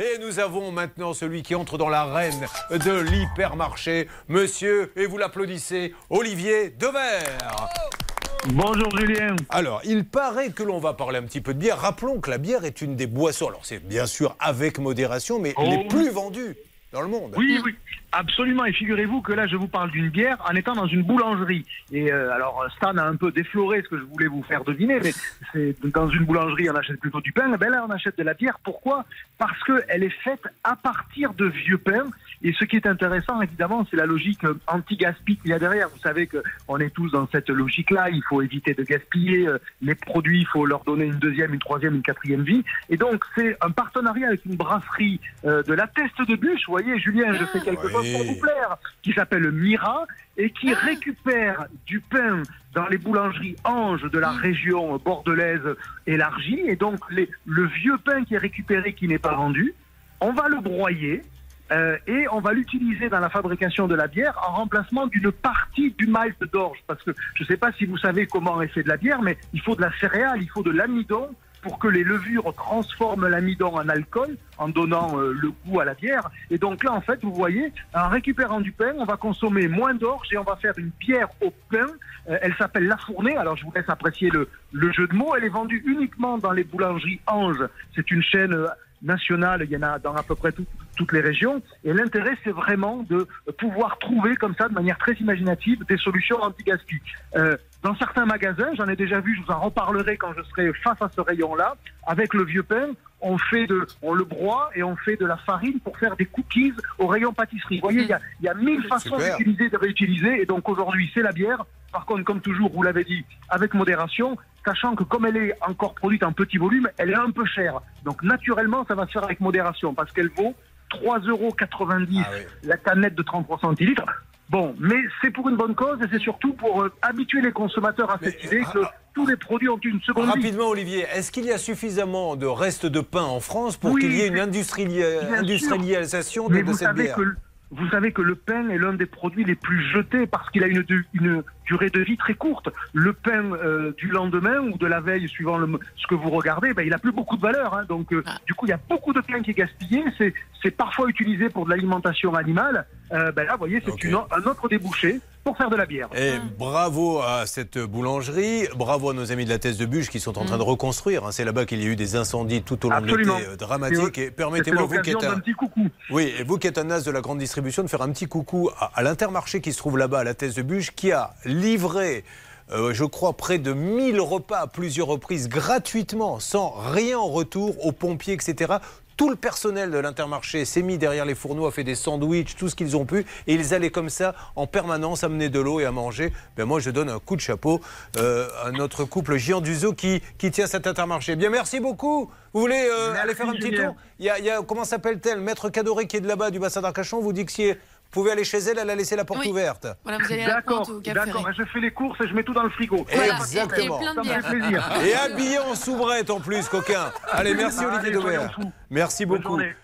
Et nous avons maintenant celui qui entre dans l'arène de l'hypermarché, monsieur, et vous l'applaudissez, Olivier Devers. Bonjour Julien. Alors, il paraît que l'on va parler un petit peu de bière. Rappelons que la bière est une des boissons, alors c'est bien sûr avec modération, mais Oh. les plus vendues dans le monde. Oui, oui, absolument. Et figurez-vous que là, je vous parle d'une bière en étant dans une boulangerie. Et euh, alors, Stan a un peu défloré ce que je voulais vous faire deviner, mais c'est dans une boulangerie, on achète plutôt du pain. Ben là, on achète de la bière. Pourquoi? Parce qu'elle est faite à partir de vieux pain. Et ce qui est intéressant, évidemment, c'est la logique anti-gaspi qu'il y a derrière. Vous savez qu'on est tous dans cette logique-là. Il faut éviter de gaspiller euh, les produits. Il faut leur donner une deuxième, une troisième, une quatrième vie. Et donc, c'est un partenariat avec une brasserie euh, de la Teste de Bûche. Vous voyez, Julien, je fais quelque Oui. Chose pour vous plaire, qui s'appelle Mira et qui récupère du pain dans les boulangeries Ange de la région bordelaise élargie. Et donc, les- le vieux pain qui est récupéré, qui n'est pas vendu, on va le broyer. euh, et on va l'utiliser dans la fabrication de la bière en remplacement d'une partie du malt d'orge. Parce que je ne sais pas si vous savez comment est fait de la bière, mais il faut de la céréale, il faut de l'amidon pour que les levures transforment l'amidon en alcool en donnant euh, le goût à la bière. Et donc là, en fait, vous voyez, en récupérant du pain, on va consommer moins d'orge et on va faire une bière au pain. Euh, elle s'appelle La Fournée. Alors, je vous laisse apprécier le, le jeu de mots. Elle est vendue uniquement dans les boulangeries Ange. C'est une chaîne euh, nationale. Il y en a dans à peu près tout- toutes les régions. Et l'intérêt, c'est vraiment de pouvoir trouver comme ça, de manière très imaginative, des solutions anti-gaspi. Dans certains magasins, j'en ai déjà vu, je vous en reparlerai quand je serai face à ce rayon-là, avec le vieux pain, on fait de, on le broie et on fait de la farine pour faire des cookies au rayon pâtisserie. Vous voyez, il y a, il y a mille façons d'utiliser, de réutiliser. Et donc aujourd'hui, c'est la bière. Par contre, comme toujours, vous l'avez dit, avec modération, sachant que comme elle est encore produite en petit volume, elle est un peu chère. Donc naturellement, ça va se faire avec modération parce qu'elle vaut 3,90 euros Ah oui. la canette de 33 centilitres. Bon, mais c'est pour une bonne cause et c'est surtout pour euh, habituer les consommateurs à cette idée que ah, tous les produits ont une seconde vie. Rapidement, Olivier, est-ce qu'il y a suffisamment de restes de pain en France pour Oui, qu'il y ait une industrialisation de, de vous cette savez bière? que vous savez que le pain est l'un des produits les plus jetés parce qu'il a une, une durée de vie très courte. Le pain euh, du lendemain ou de la veille, suivant le, ce que vous regardez, ben, il a plus beaucoup de valeur. hein. Donc, euh, Ah. du coup, il y a beaucoup de pain qui est gaspillé. C'est, parfois utilisé pour de l'alimentation animale. Euh, ben là, vous voyez, c'est Ok. une o- un autre débouché pour faire de la bière. Et bravo à cette boulangerie, bravo à nos amis de la thèse de Bûche qui sont en train de reconstruire. hein. C'est là-bas qu'il y a eu des incendies tout au long Absolument. de l'été euh, dramatiques. Et permettez-moi, vous qui êtes un, petit coucou. oui, et vous qui êtes un as de la grande distribution, de faire un petit coucou à, à l'intermarché qui se trouve là-bas, à la thèse de Bûche, qui a livré. euh, je crois près de 1000 repas à plusieurs reprises gratuitement, sans rien en retour aux pompiers, etc. Tout le personnel de l'intermarché s'est mis derrière les fourneaux, a fait des sandwichs, tout ce qu'ils ont pu, et ils allaient comme ça en permanence amener de l'eau et à manger. Ben moi, je donne un coup de chapeau euh, à notre couple Gian Duzo qui, qui tient cet intermarché. Bien, merci beaucoup. Vous voulez euh, aller faire un petit tour? Il y, a, il y a- comment s'appelle-t-elle? Maître Cadoré qui est de là-bas, du bassin d'Arcachon, vous dit que si vous pouvez aller chez elle, elle a laissé la porte Oui. ouverte. Voilà, vous allez à la D'accord, pointe au Cap d'accord. Ferré. Je fais les courses et je mets tout dans le frigo. Voilà, Exactement. Et, plein Ça de me fait bière. plaisir. Et habillé en soubrette en plus, coquin. Allez, merci Olivier Daubert. Merci Bonne beaucoup. journée.